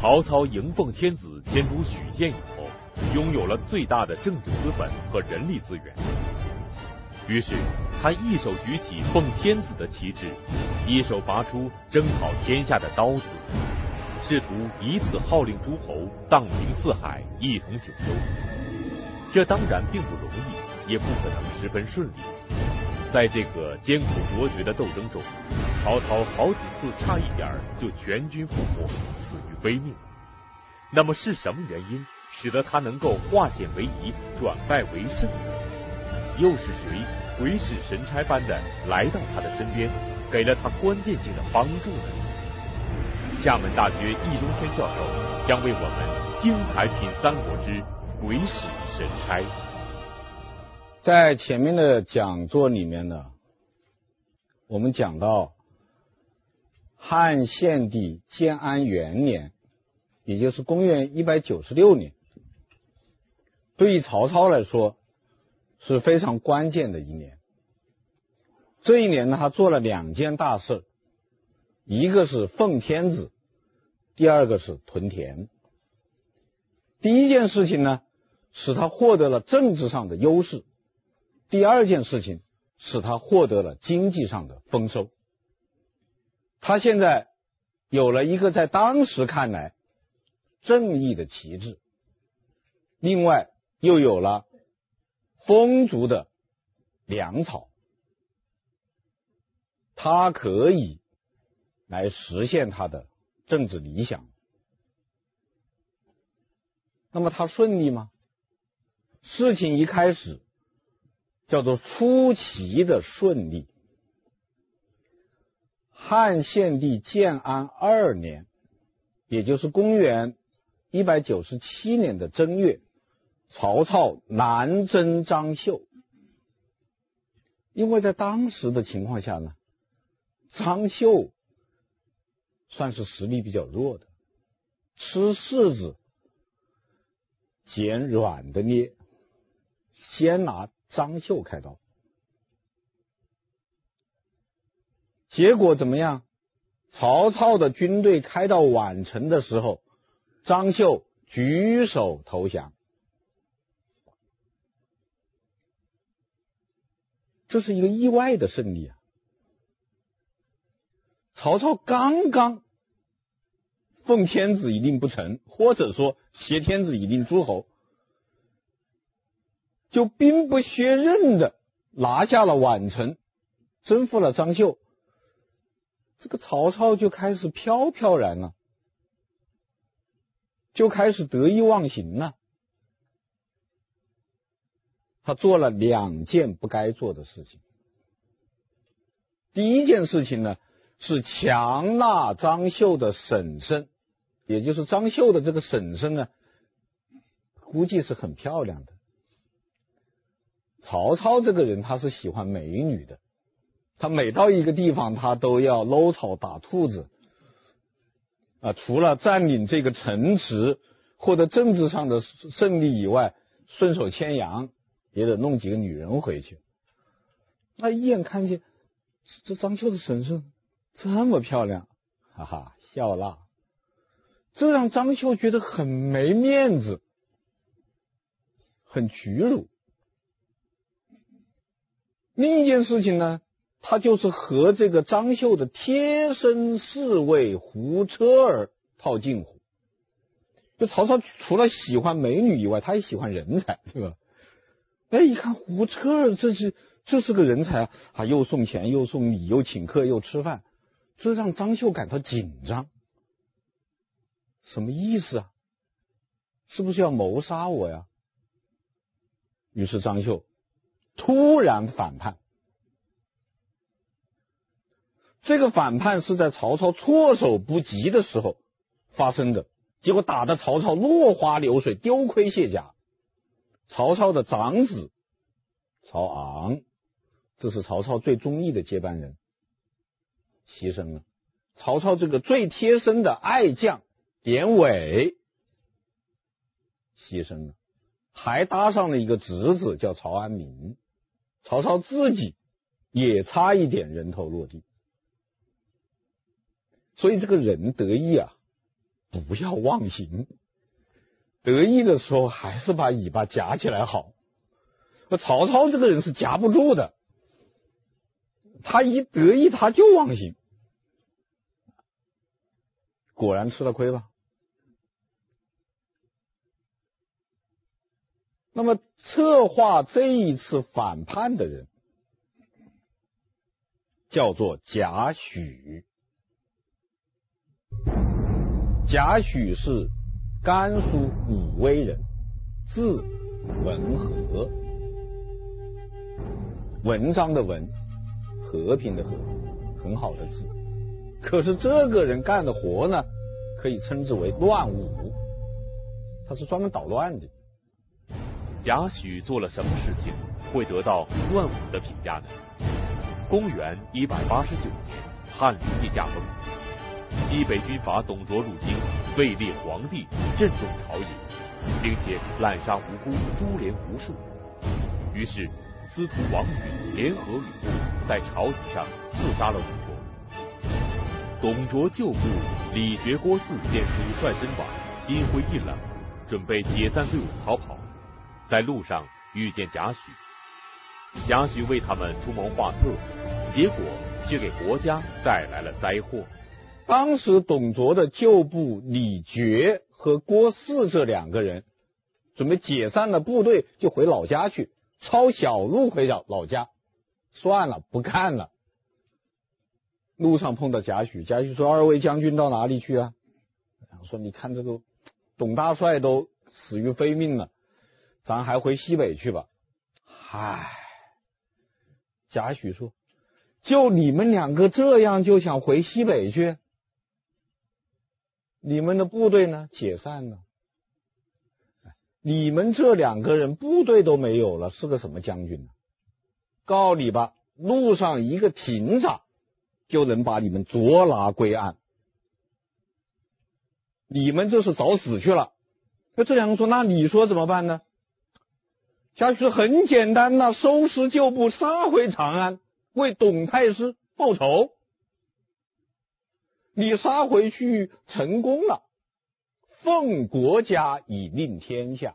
曹操迎奉天子迁都许县以后，拥有了最大的政治资本和人力资源。于是，他一手举起奉天子的旗帜，一手拔出征讨天下的刀子，试图以此号令诸侯荡平四海，一统九州。这当然并不容易，也不可能十分顺利。在这个艰苦卓绝的斗争中，曹操好几次差一点就全军覆没，死于非命。那么是什么原因使得他能够化险为夷，转败为胜？又是谁鬼使神差般的来到他的身边，给了他关键性的帮助呢？厦门大学易中天教授将为我们精彩品三国之鬼使神差。在前面的讲座里面呢，我们讲到汉献帝建安元年，也就是公元一百九十六年，对于曹操来说是非常关键的一年。这一年呢，他做了两件大事，一个是奉天子，第二个是屯田。第一件事情呢，使他获得了政治上的优势。第二件事情使他获得了经济上的丰收。他现在有了一个在当时看来正义的旗帜，另外又有了丰足的粮草，他可以来实现他的政治理想。那么他顺利吗？事情一开始。叫做出奇的顺利。汉献帝建安二年，也就是公元一百九十七年的正月，曹操南征张绣。因为在当时的情况下呢，张绣算是实力比较弱的，吃柿子捡软的捏，先拿。张绣开刀，结果怎么样？曹操的军队开到宛城的时候，张绣举手投降，这是一个意外的胜利啊！曹操刚刚奉天子以令不臣，或者说挟天子以令诸侯。就兵不血刃的拿下了宛城，征服了张绣，这个曹操就开始飘飘然了，就开始得意忘形了。他做了两件不该做的事情。第一件事情呢，是强纳张绣的婶婶，也就是张绣的这个婶婶呢，估计是很漂亮的。曹操这个人，他是喜欢美女的，他每到一个地方，他都要搂草打兔子，啊，除了占领这个城池，获得政治上的胜利以外，顺手牵羊，也得弄几个女人回去。那一眼看见这张绣的婶婶这么漂亮，哈哈，笑纳，这让张绣觉得很没面子，很屈辱。另一件事情呢，他就是和这个张绣的贴身侍卫胡车儿套近乎。就曹操除了喜欢美女以外，他也喜欢人才，对吧？哎，一看胡车儿，这是这是个人才啊！啊，又送钱，又送礼，又请客，又吃饭，这让张绣感到紧张。什么意思啊？是不是要谋杀我呀？于是张绣。突然反叛，这个反叛是在曹操措手不及的时候发生的，结果打得曹操落花流水，丢盔卸甲。曹操的长子曹昂，这是曹操最中意的接班人，牺牲了。曹操这个最贴身的爱将典韦，牺牲了，还搭上了一个侄子叫曹安民。曹操自己也差一点人头落地，所以这个人得意啊，不要忘形。得意的时候还是把尾巴夹起来好。那曹操这个人是夹不住的，他一得意他就忘形，果然吃了亏吧。那么策划这一次反叛的人叫做贾诩。贾诩是甘肃武威人，字文和，文章的文，和平的和，很好的字。可是这个人干的活呢，可以称之为乱武，他是专门捣乱的。贾诩做了什么事情会得到乱武的评价呢？公元一百八十九年，汉灵帝驾崩，西北军阀董卓入京，位列皇帝，震动朝野，并且滥杀无辜，株连无数。于是司徒王允联合吕布，在朝廷上刺杀了董卓。董卓旧部李傕郭汜见主帅身亡，心灰意冷，准备解散队伍逃跑。在路上遇见贾诩，贾诩为他们出谋划策，结果却给国家带来了灾祸。当时董卓的旧部李傕和郭汜这两个人准备解散了部队，就回老家去，抄小路回老老家。算了，不干了。路上碰到贾诩，贾诩说：“二位将军到哪里去啊？”然后说：“你看这个董大帅都死于非命了。”咱还回西北去吧。唉，贾诩说：“就你们两个这样就想回西北去？你们的部队呢？解散了。你们这两个人部队都没有了，是个什么将军呢？告你吧，路上一个亭子就能把你们捉拿归案。你们这是找死去了。”那这两个说：“那你说怎么办呢？”贾诩很简单呐，收拾旧部，杀回长安，为董太师报仇。你杀回去成功了，奉国家以令天下。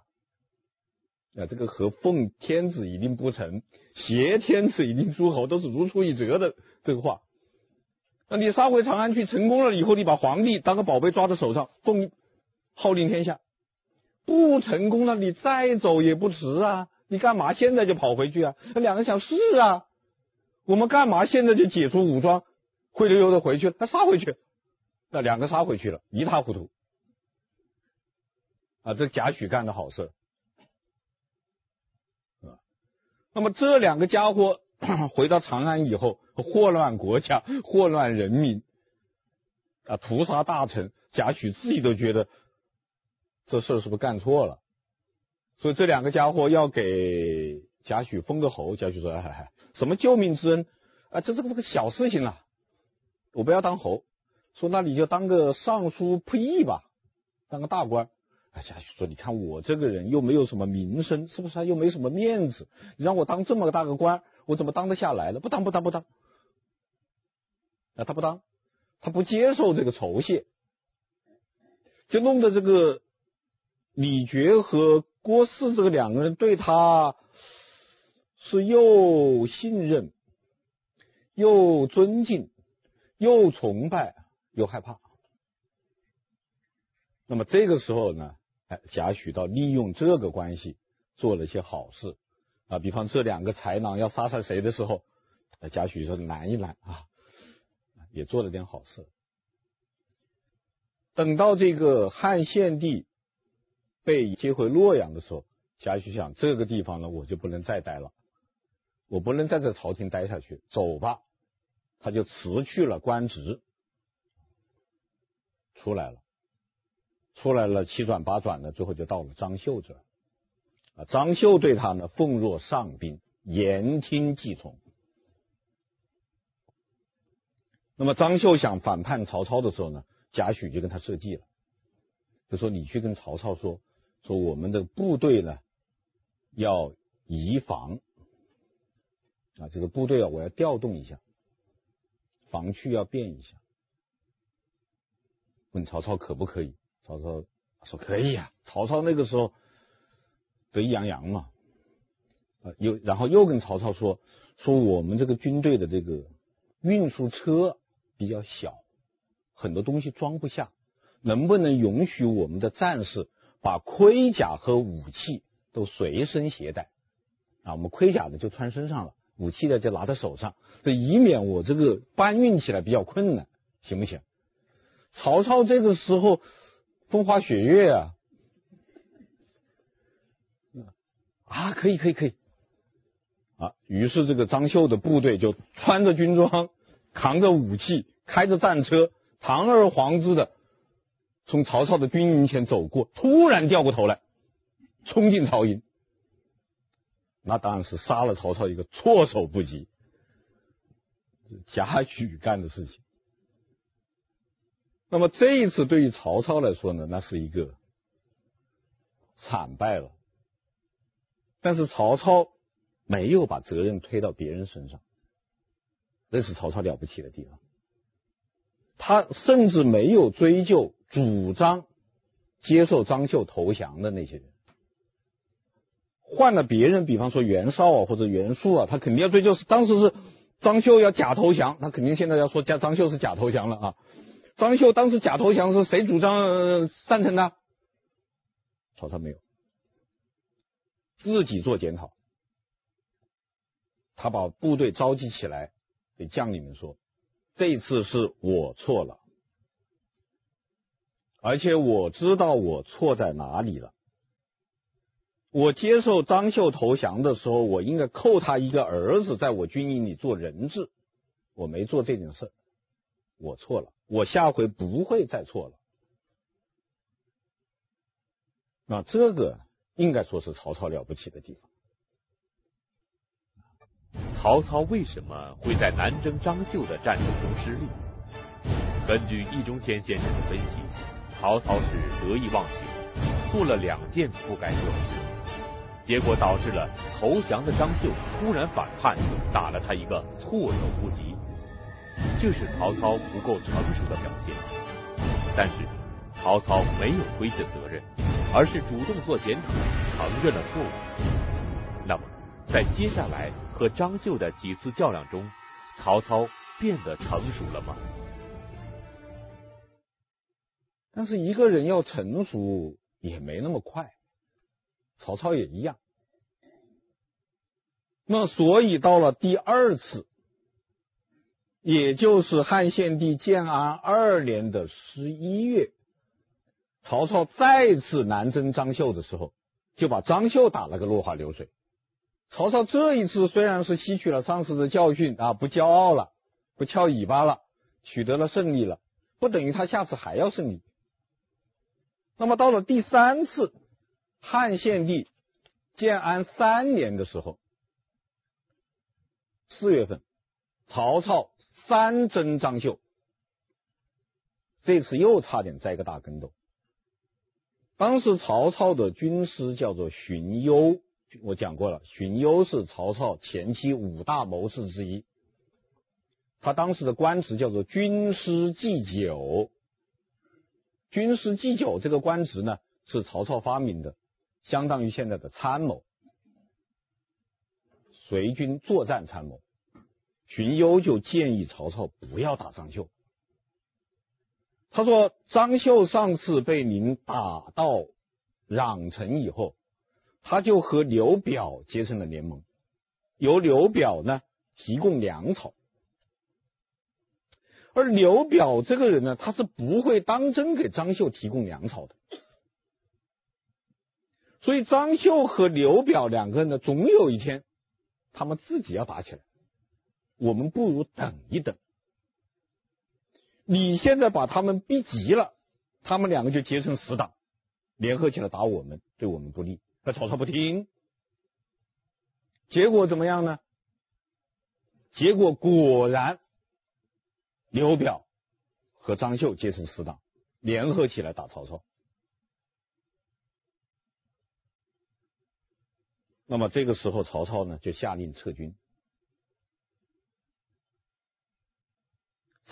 啊，这个和奉天子以令不臣，挟天子以令诸侯都是如出一辙的这个话。那你杀回长安去成功了以后，你把皇帝当个宝贝抓在手上，奉号令天下。不成功了，你再走也不迟啊。你干嘛现在就跑回去啊？那两个想是啊，我们干嘛现在就解除武装，灰溜溜的回去？他杀回去，那两个杀回去了，一塌糊涂啊！这贾诩干的好事啊。那么这两个家伙 回到长安以后，祸乱国家，祸乱人民啊，屠杀大臣，贾诩自己都觉得这事是不是干错了？所以这两个家伙要给贾诩封个侯，贾诩说：“哎，什么救命之恩啊？这这个这个小事情啊，我不要当侯。说那你就当个尚书仆役吧，当个大官。”哎，贾诩说：“你看我这个人又没有什么名声，是不是？又没什么面子，你让我当这么大个官，我怎么当得下来呢？不当，不当，不当。啊，他不当，他不接受这个酬谢，就弄得这个李傕和。”郭汜这个两个人对他是又信任、又尊敬、又崇拜、又害怕。那么这个时候呢，哎，贾诩倒利用这个关系做了些好事啊，比方这两个豺狼要杀杀谁的时候，贾诩说拦一拦啊，也做了点好事。等到这个汉献帝。被接回洛阳的时候，贾诩想这个地方呢，我就不能再待了，我不能在这朝廷待下去，走吧，他就辞去了官职，出来了，出来了七转八转的，最后就到了张绣这儿，啊，张绣对他呢奉若上宾，言听计从。那么张绣想反叛曹操的时候呢，贾诩就跟他设计了，就说你去跟曹操说。说我们的部队呢，要移防啊，这个部队啊，我要调动一下，防区要变一下。问曹操可不可以？曹操说可以啊。曹操那个时候得意洋洋嘛，啊，又然后又跟曹操说说我们这个军队的这个运输车比较小，很多东西装不下，能不能允许我们的战士把盔甲和武器都随身携带？啊，我们盔甲呢就穿身上了，武器呢就拿在手上，这以免我这个搬运起来比较困难，行不行？曹操这个时候风花雪月啊，啊，可以可以可以，啊，于是这个张绣的部队就穿着军装，扛着武器，开着战车，堂而皇之的从曹操的军营前走过，突然掉过头来，冲进曹营，那当然是杀了曹操一个措手不及，贾诩干的事情。那么这一次对于曹操来说呢，那是一个惨败了。但是曹操没有把责任推到别人身上，这是曹操了不起的地方。他甚至没有追究主张接受张绣投降的那些人。换了别人，比方说袁绍啊或者袁术啊，他肯定要追究。当时是张绣要假投降，他肯定现在要说加张绣是假投降了啊。张绣当时假投降是谁主张赞成的？曹操没有，自己做检讨。他把部队召集起来，给将领们说：“这次是我错了，而且我知道我错在哪里了。我接受张绣投降的时候，我应该扣他一个儿子在我军营里做人质，我没做这件事，我错了。”我下回不会再错了。那这个应该说是曹操了不起的地方。曹操为什么会在南征张绣的战争中失利？根据易中天先生的分析，曹操是得意忘形，做了两件不该做的事，结果导致了投降的张绣突然反叛，打了他一个措手不及。这是曹操不够成熟的表现，但是曹操没有推卸责任，而是主动做检讨，承认了错误。那么，在接下来和张绣的几次较量中，曹操变得成熟了吗？但是一个人要成熟也没那么快，曹操也一样。那所以到了第二次。也就是汉献帝建安二年的十一月，曹操再次南征张绣的时候，就把张绣打了个落花流水。曹操这一次虽然是吸取了上次的教训啊，不骄傲了，不翘尾巴了，取得了胜利了，不等于他下次还要胜利。那么到了第三次汉献帝建安三年的时候，四月份，曹操。三征张绣，这次又差点栽个大跟头。当时曹操的军师叫做荀攸，我讲过了，荀攸是曹操前期五大谋士之一。他当时的官职叫做军师祭酒。军师祭酒这个官职呢，是曹操发明的，相当于现在的参谋，随军作战参谋。荀攸就建议曹操不要打张绣。他说：“张绣上次被您打到壤城以后，他就和刘表结成了联盟，由刘表呢提供粮草。而刘表这个人呢，他是不会当真给张绣提供粮草的。所以张绣和刘表两个人呢，总有一天他们自己要打起来。”我们不如等一等。你现在把他们逼急了，他们两个就结成死党，联合起来打我们，对我们不利。那曹操不听，结果怎么样呢？结果果然，刘表和张绣结成死党，联合起来打曹操。那么这个时候，曹操呢就下令撤军。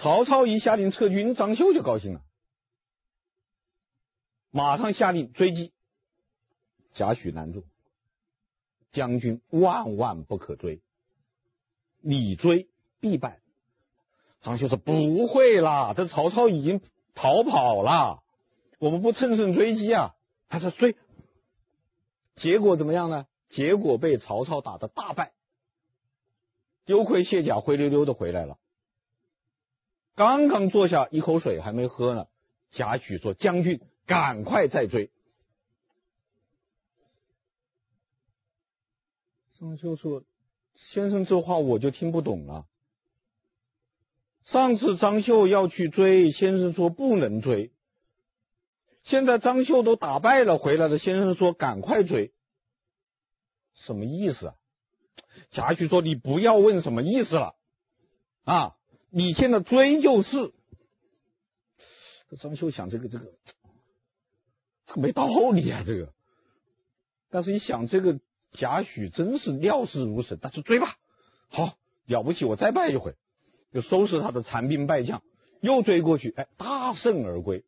曹操一下令撤军，张绣就高兴了。马上下令追击。贾诩拦住，将军万万不可追，你追必败。张绣说：“不会啦，这曹操已经逃跑了，我们不乘胜追击啊。”他说：“追。”结果怎么样呢？结果被曹操打得大败，丢盔卸甲，灰溜溜的回来了。刚刚坐下，一口水还没喝呢。贾诩说：“将军，赶快再追。”张绣说：“先生这话我就听不懂了。上次张绣要去追，先生说不能追。现在张绣都打败了回来了，先生说赶快追，什么意思啊？”贾诩说：“你不要问什么意思了，啊，你现在追就是。”张绣想：“这个这个，这个没道理啊，这个。”但是一想这个。贾诩真是料事如神，那就追吧，好了不起，我再败一回，就收拾他的残兵败将，又追过去，哎，大胜而归。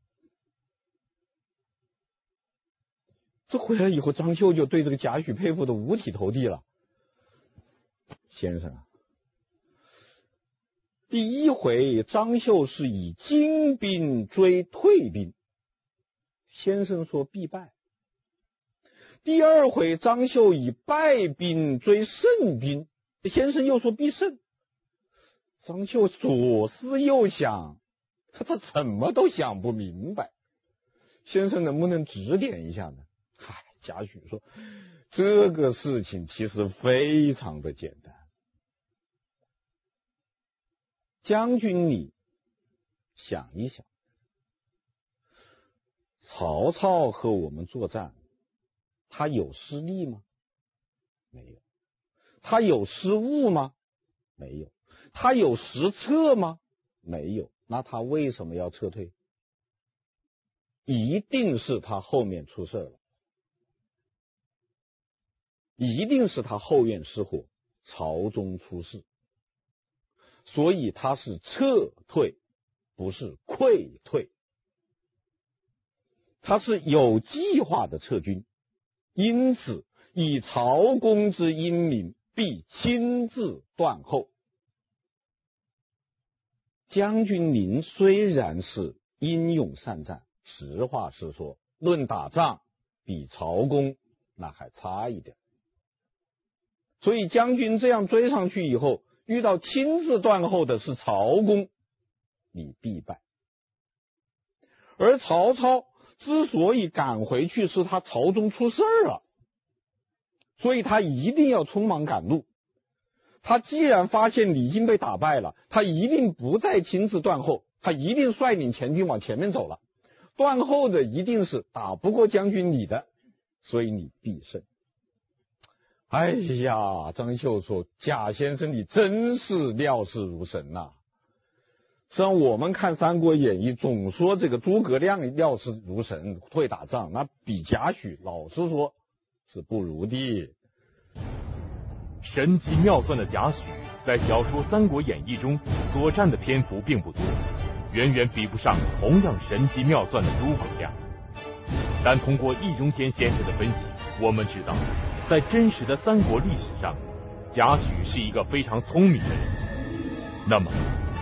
这回来以后，张绣就对这个贾诩佩服的五体投地了。先生啊，第一回张绣是以精兵追退兵，先生说必败。第二回，张绣以败兵追胜兵，先生又说必胜。张绣左思右想，他他怎么都想不明白。先生能不能指点一下呢？嗨，贾诩说，这个事情其实非常的简单。将军，你想一想，曹操和我们作战。他有失利吗？没有。他有失误吗？没有。他有失策吗？没有。那他为什么要撤退？一定是他后面出事了，一定是他后院失火，朝中出事，所以他是撤退，不是溃退。他是有计划的撤军。因此，以曹公之英明，必亲自断后。将军您虽然是英勇善战，实话实说，论打仗，比曹公那还差一点。所以，将军这样追上去以后，遇到亲自断后的是曹公，你必败。而曹操。之所以赶回去，是他朝中出事儿了，所以他一定要匆忙赶路。他既然发现李靖被打败了，他一定不再亲自断后，他一定率领前军往前面走了。断后的一定是打不过将军你的，所以你必胜。哎呀，张绣说：“贾先生，你真是料事如神呐、啊。”实际上，我们看《三国演义》，总说这个诸葛亮料事如神，会打仗，那比贾诩老实说是不如的。神机妙算的贾诩，在小说《三国演义》中所占的篇幅并不多，远远比不上同样神机妙算的诸葛亮。但通过易中天先生的分析，我们知道，在真实的三国历史上，贾诩是一个非常聪明的人。那么，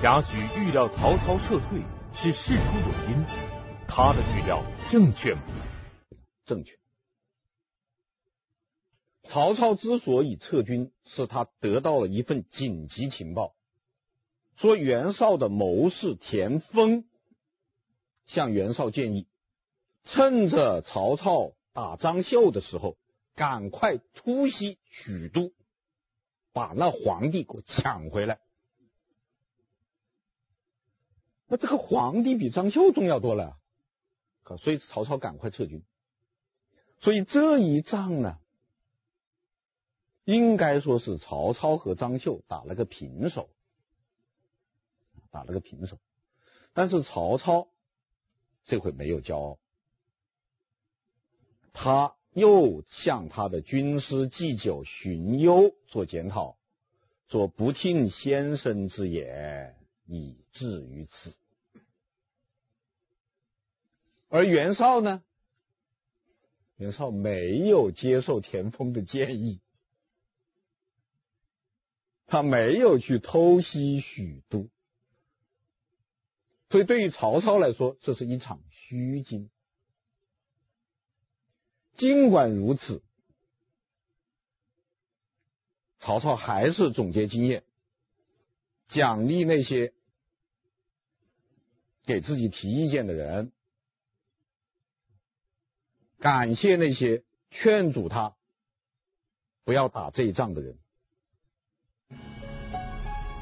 贾诩预料曹操撤退是事出有因，他的预料正确吗？正确。曹操之所以撤军，是他得到了一份紧急情报，说袁绍的谋士田丰向袁绍建议，趁着曹操打张绣的时候，赶快突袭许都，把那皇帝给我抢回来。那这个皇帝比张绣重要多了，可所以曹操赶快撤军。所以这一仗呢，应该说是曹操和张绣打了个平手，打了个平手。但是曹操这回没有骄傲，他又向他的军师祭酒荀攸做检讨，说不听先生之言，以至于此。而袁绍呢，袁绍没有接受田丰的建议，他没有去偷袭许都，所以对于曹操来说，这是一场虚惊。尽管如此，曹操还是总结经验，奖励那些给自己提意见的人。感谢那些劝阻他不要打这一仗的人，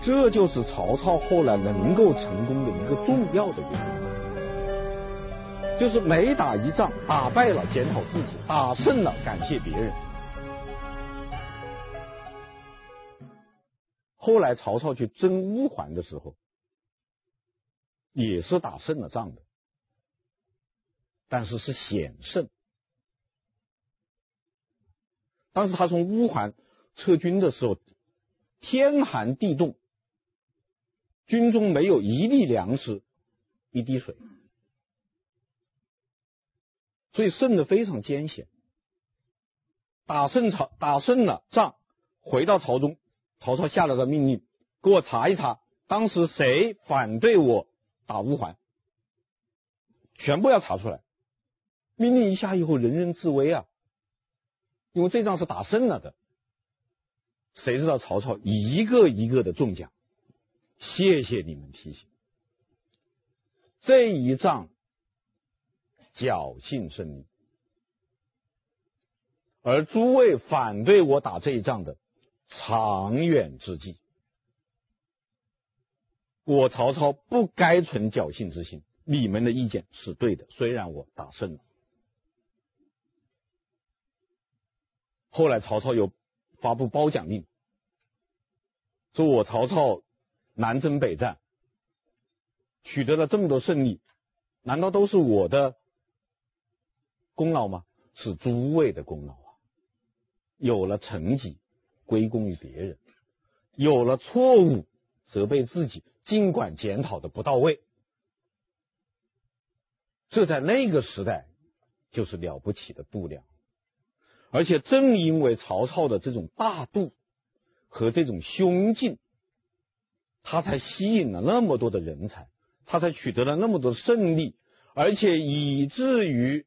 这就是曹操后来能够成功的一个重要的原因，就是每打一仗，打败了检讨自己，打胜了感谢别人。后来曹操去征乌桓的时候，也是打胜了仗的，但是是险胜。当时他从乌桓撤军的时候，天寒地冻，军中没有一粒粮食，一滴水，所以胜的非常艰险。打胜朝，打胜了仗，回到朝中，曹操下了个命令，给我查一查，当时谁反对我打乌桓，全部要查出来。命令一下以后，人人自危啊。因为这仗是打胜了的，谁知道曹操一个一个的中奖，谢谢你们提醒。这一仗侥幸胜利，而诸位反对我打这一仗的，长远之计。我曹操不该存侥幸之心，你们的意见是对的，虽然我打胜了。后来曹操又发布褒奖令，说我曹操南征北战，取得了这么多胜利，难道都是我的功劳吗？是诸位的功劳啊！有了成绩归功于别人，有了错误责备自己，尽管检讨的不到位，这在那个时代就是了不起的度量。而且正因为曹操的这种大度和这种胸襟，他才吸引了那么多的人才，他才取得了那么多胜利，而且以至于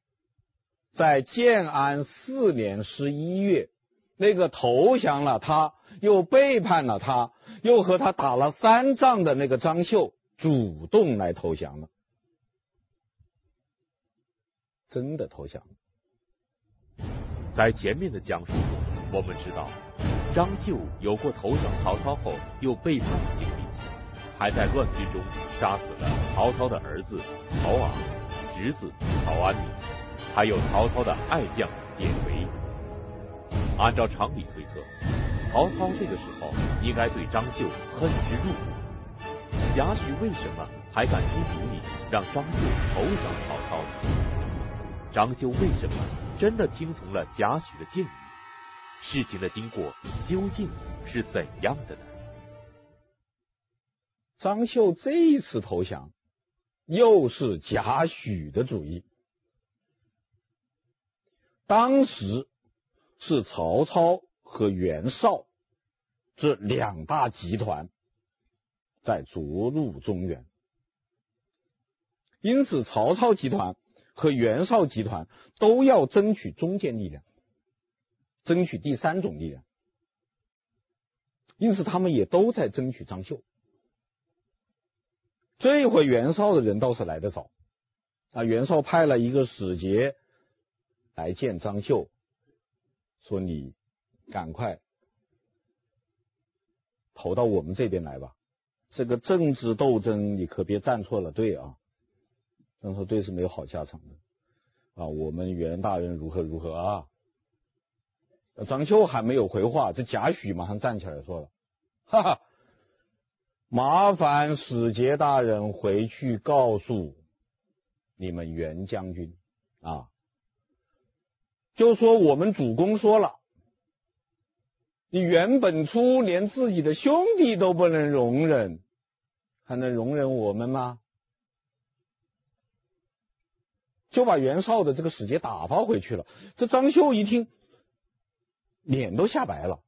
在建安四年十一月，那个投降了他，又背叛了他，又和他打了三仗的那个张绣，主动来投降了，真的投降了。在前面的讲述中，我们知道张绣有过投降曹操后又背叛的经历，还在乱军中杀死了曹操的儿子曹昂、侄子曹安民，还有曹操的爱将典韦。按照常理推测，曹操这个时候应该对张绣恨之入骨。贾诩为什么还敢出主意让张绣投降曹操呢？张绣为什么真的听从了贾诩的建议？事情的经过究竟是怎样的呢？张绣这一次投降，又是贾诩的主意。当时是曹操和袁绍这两大集团在着陆中原，因此曹操集团。和袁绍集团都要争取中间力量，争取第三种力量，因此他们也都在争取张绣。这一回袁绍的人倒是来得早，啊，袁绍派了一个使节来见张绣，说：“你赶快投到我们这边来吧，这个政治斗争你可别站错了队啊。”张说：“队，是没有好下场的啊！我们袁大人如何如何啊？”张绣还没有回话，这贾诩马上站起来说了：“哈哈，麻烦使节大人回去告诉你们袁将军啊，就说我们主公说了，你袁本初连自己的兄弟都不能容忍，还能容忍我们吗？”就把袁绍的这个使节打发回去了。这张绣一听，脸都吓白了，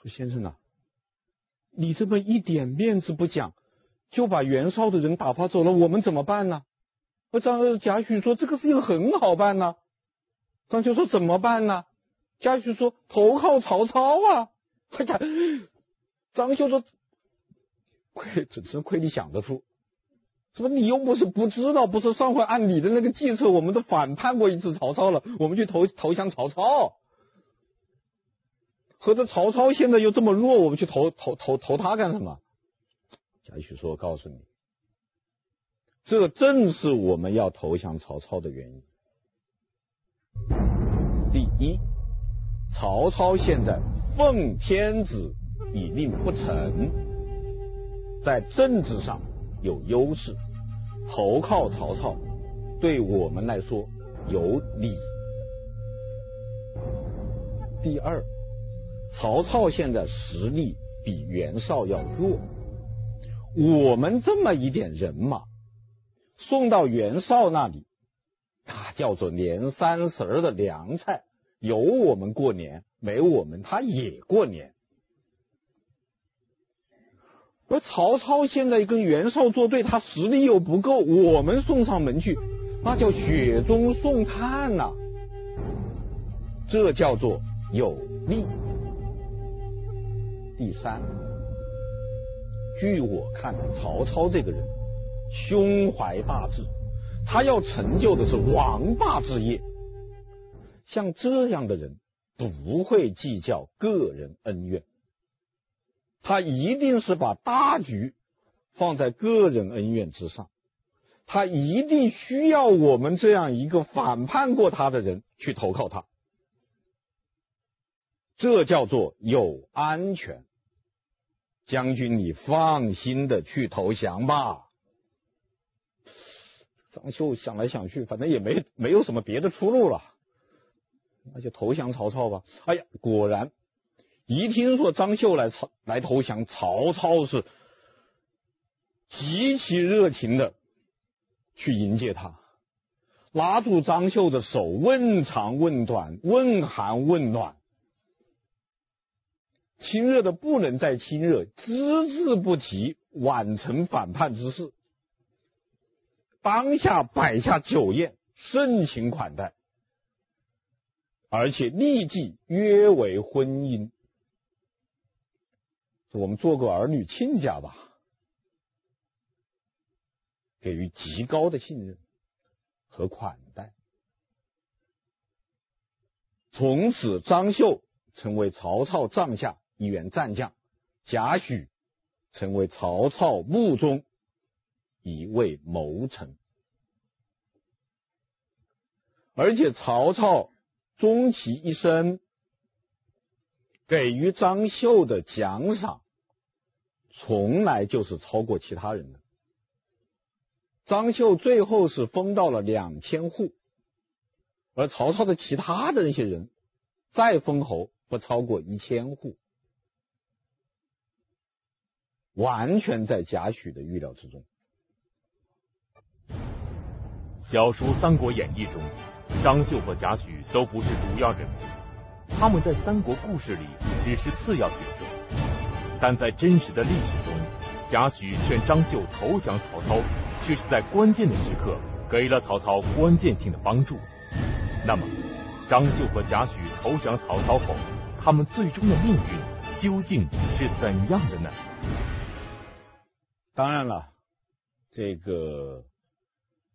说：“先生啊，你这么一点面子不讲，就把袁绍的人打发走了，我们怎么办呢？”张贾诩说：“这个事情很好办呢。”张绣说：“怎么办呢？”贾诩说：“投靠曹操啊！”快讲，张绣说：“亏，真是亏你想得出。说你又不是不知道，不是上回按你的那个计策，我们都反叛过一次曹操了，我们去投投降曹操。合着曹操现在又这么弱，我们去投投投投他干什么？”贾诩说：“我告诉你，这正是我们要投降曹操的原因。第一，曹操现在。”奉天子以令不臣，在政治上有优势，投靠曹操对我们来说有利。第二，曹操现在实力比袁绍要弱，我们这么一点人马送到袁绍那里，他叫做年三十的凉菜，有我们过年。没我们，他也过年。而曹操现在跟袁绍作对，他实力又不够，我们送上门去，那叫雪中送炭呐、这叫做有利。第三，据我看，曹操这个人胸怀大志，他要成就的是王霸之业，像这样的人。不会计较个人恩怨，他一定是把大局放在个人恩怨之上，他一定需要我们这样一个反叛过他的人去投靠他，这叫做有安全。将军，你放心的去投降吧。张绣想来想去，反正也没没有什么别的出路了。那就投降曹操吧。哎呀，果然，一听说张绣来曹来投降，曹操是极其热情的去迎接他，拉住张绣的手，问长问短，问寒问暖，亲热的不能再亲热，只字不提宛城反叛之事。当下摆下酒宴，盛情款待。而且立即约为婚姻，我们做个儿女亲家吧，给予极高的信任和款待。从此，张绣成为曹操帐下一员战将，贾诩成为曹操幕中一位谋臣，而且曹操。终其一生，给予张绣的奖赏，从来就是超过其他人的。张绣最后是封到了两千户，而曹操的其他的那些人，再封侯不超过一千户，完全在贾诩的预料之中。小说《三国演义》中。张绣和贾诩都不是主要人物，他们在三国故事里只是次要角色，但在真实的历史中，贾诩劝张绣投降曹操，却是在关键的时刻给了曹操关键性的帮助。那么，张绣和贾诩投降曹操后，他们最终的命运究竟是怎样的呢？当然了，这个。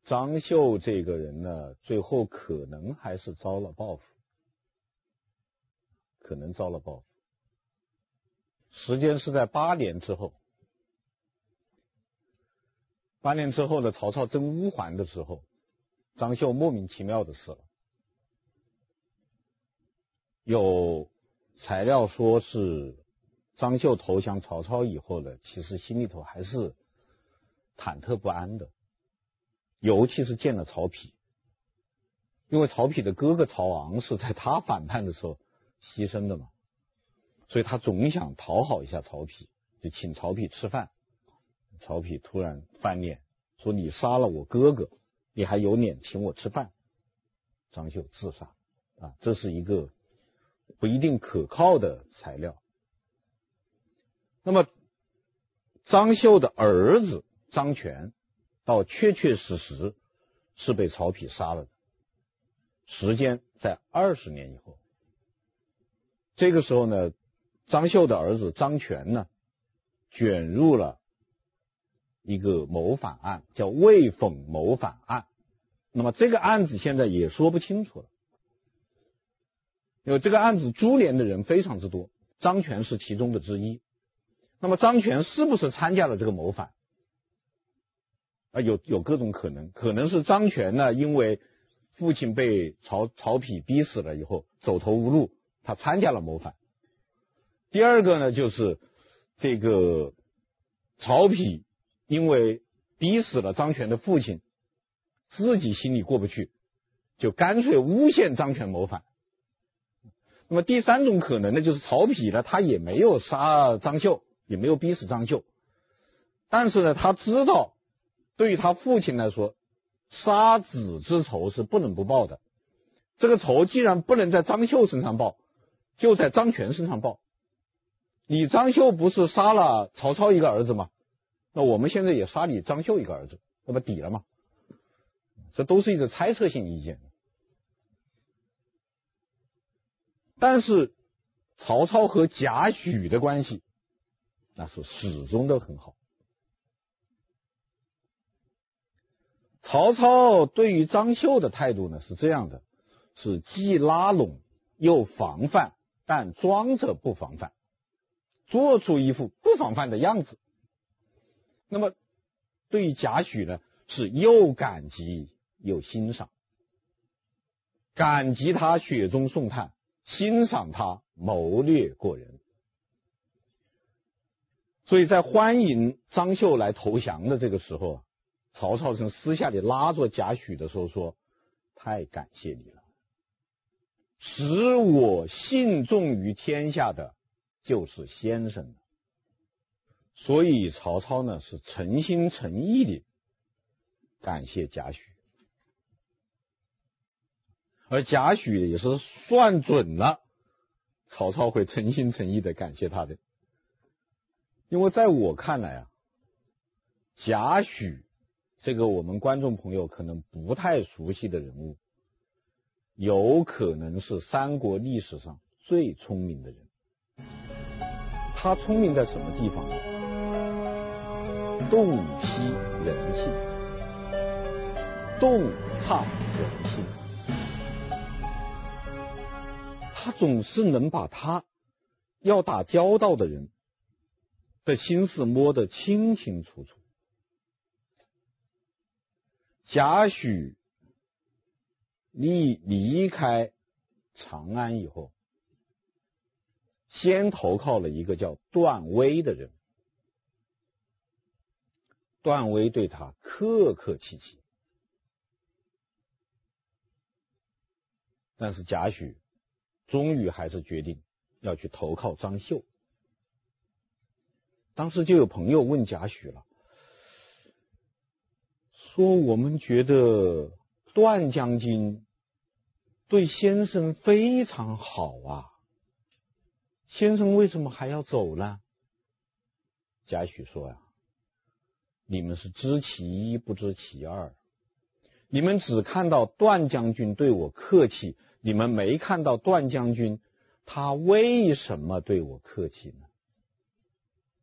张绣这个人呢，最后可能还是遭了报复，可能遭了报复。时间是在八年之后，八年之后呢，曹操征乌桓的时候，张绣莫名其妙的死了。有材料说是张绣投降曹操以后呢，其实心里头还是忐忑不安的。尤其是见了曹丕，因为曹丕的哥哥曹昂是在他反叛的时候牺牲的嘛，所以他总想讨好一下曹丕，就请曹丕吃饭。曹丕突然翻脸说：“你杀了我哥哥，你还有脸请我吃饭？张绣自杀啊，这是一个不一定可靠的材料。那么，张绣的儿子张全，到确确实实是被曹丕杀了的，时间在二十年以后。这个时候呢，张绣的儿子张全呢，卷入了一个谋反案，叫魏讽谋反案。那么这个案子现在也说不清楚了，因为这个案子株连的人非常之多，张全是其中的之一。那么张全是不是参加了这个谋反？啊，有有各种可能，可能是张权呢，因为父亲被曹曹丕逼死了以后走投无路，他参加了谋反。第二个呢，就是这个曹丕因为逼死了张权的父亲。自己心里过不去，就干脆诬陷张权谋反。那么第三种可能呢，就是曹丕呢，他也没有杀张绣，也没有逼死张绣，但是呢，他知道对于他父亲来说，杀子之仇是不能不报的。这个仇既然不能在张绣身上报，就在张全身上报。你张绣不是杀了曹操一个儿子吗？那我们现在也杀你张绣一个儿子，那不抵了吗？这都是一个猜测性意见，但是曹操和贾诩的关系那是始终都很好。曹操对于张绣的态度呢是这样的：是既拉拢又防范，但装着不防范，做出一副不防范的样子。那么对于贾诩呢，是又感激。又欣赏，感激他雪中送炭，欣赏他谋略过人。所以在欢迎张绣来投降的这个时候，曹操曾私下里拉着贾诩的时候说：“太感谢你了，使我信重于天下的就是先生。”所以曹操呢是诚心诚意的感谢贾诩。而贾诩也是算准了，曹操会诚心诚意的感谢他的，因为在我看来啊，贾诩这个我们观众朋友可能不太熟悉的人物，有可能是三国历史上最聪明的人。他聪明在什么地方呢？洞悉人性，洞察人性。他总是能把他要打交道的人的心思摸得清清楚楚。贾诩离离开长安以后，先投靠了一个叫段威的人。段威对他客客气气，但是贾诩。终于还是决定要去投靠张绣。当时就有朋友问贾诩了，说：“我们觉得段将军对先生非常好啊，先生为什么还要走呢？”贾诩说：“呀，你们是知其一不知其二，你们只看到段将军对我客气。”你们没看到段将军，他为什么对我客气呢？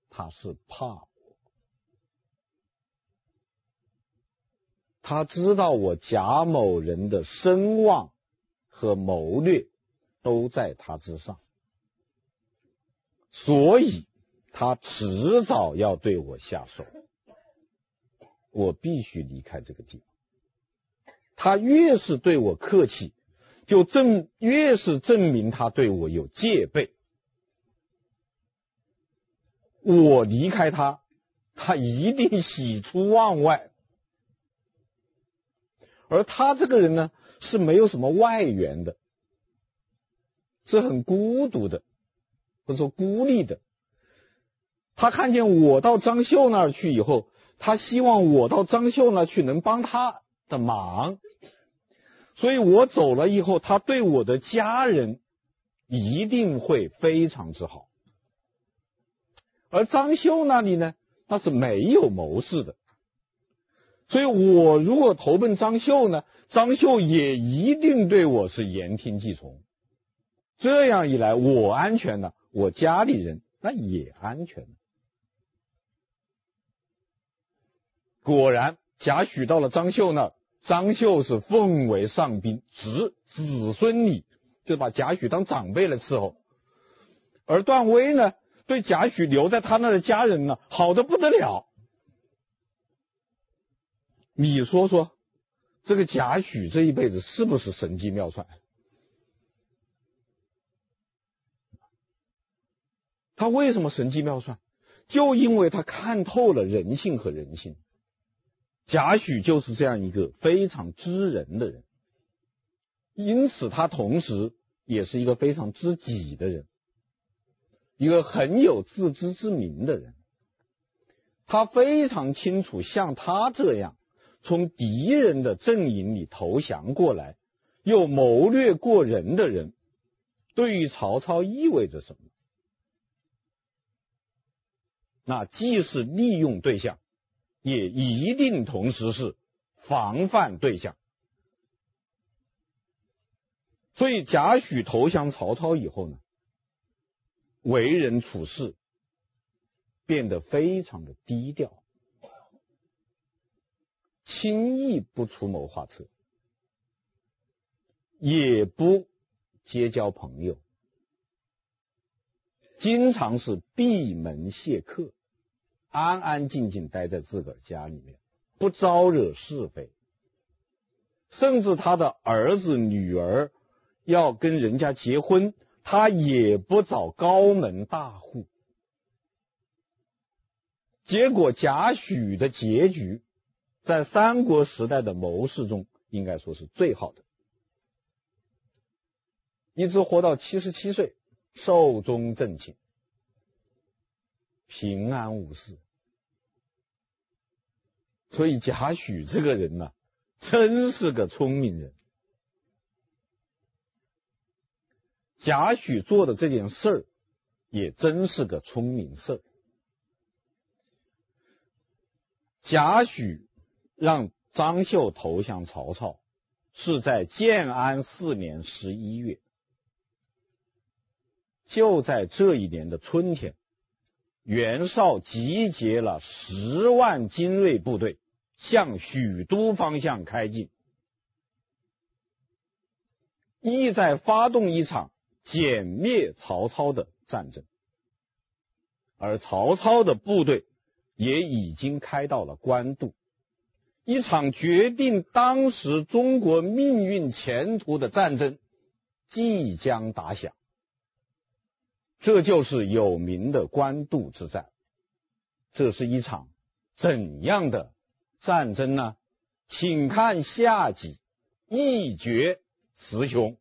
他是怕他知道我贾某人的声望和谋略都在他之上，所以他迟早要对我下手，我必须离开这个地方。他越是对我客气。就证越是证明他对我有戒备，我离开他，他一定喜出望外。而他这个人呢，是没有什么外援的，是很孤独的，或者说孤立的。他看见我到张绣那儿去以后，他希望我到张绣那去能帮他的忙，所以我走了以后，他对我的家人一定会非常之好。而张绣那里呢，那是没有谋士的，所以我如果投奔张绣呢，张绣也一定对我是言听计从。这样一来，我安全了，我家里人那也安全了。果然，贾诩到了张绣那儿，张绣是奉为上宾，侄子孙礼，就把贾诩当长辈来伺候。而段威呢，对贾诩留在他那的家人呢，好的不得了。你说说，这个贾诩这一辈子是不是神机妙算？他为什么神机妙算？就因为他看透了人性和人心。贾诩就是这样一个非常知人的人，因此他同时也是一个非常知己的人，一个很有自知之明的人。他非常清楚，像他这样从敌人的阵营里投降过来，又谋略过人的人，对于曹操意味着什么？那既是利用对象，也一定同时是防范对象。所以贾诩投降曹操以后呢，为人处事变得非常的低调，轻易不出谋划策，也不结交朋友，经常是闭门谢客。安安静静待在自个儿家里面，不招惹是非，甚至他的儿子女儿要跟人家结婚，他也不找高门大户。结果贾诩的结局，在三国时代的谋士中，应该说是最好的，一直活到七十七岁，寿终正寝。平安无事，所以贾诩这个人呢，真是个聪明人。贾诩做的这件事儿，也真是个聪明事儿。贾诩让张绣投降曹操，是在建安四年十一月，就在这一年的春天。袁绍集结了十万精锐部队，向许都方向开进，意在发动一场歼灭曹操的战争。而曹操的部队也已经开到了官渡，一场决定当时中国命运前途的战争即将打响。这就是有名的官渡之战，这是一场怎样的战争呢？请看下集，一决雌雄。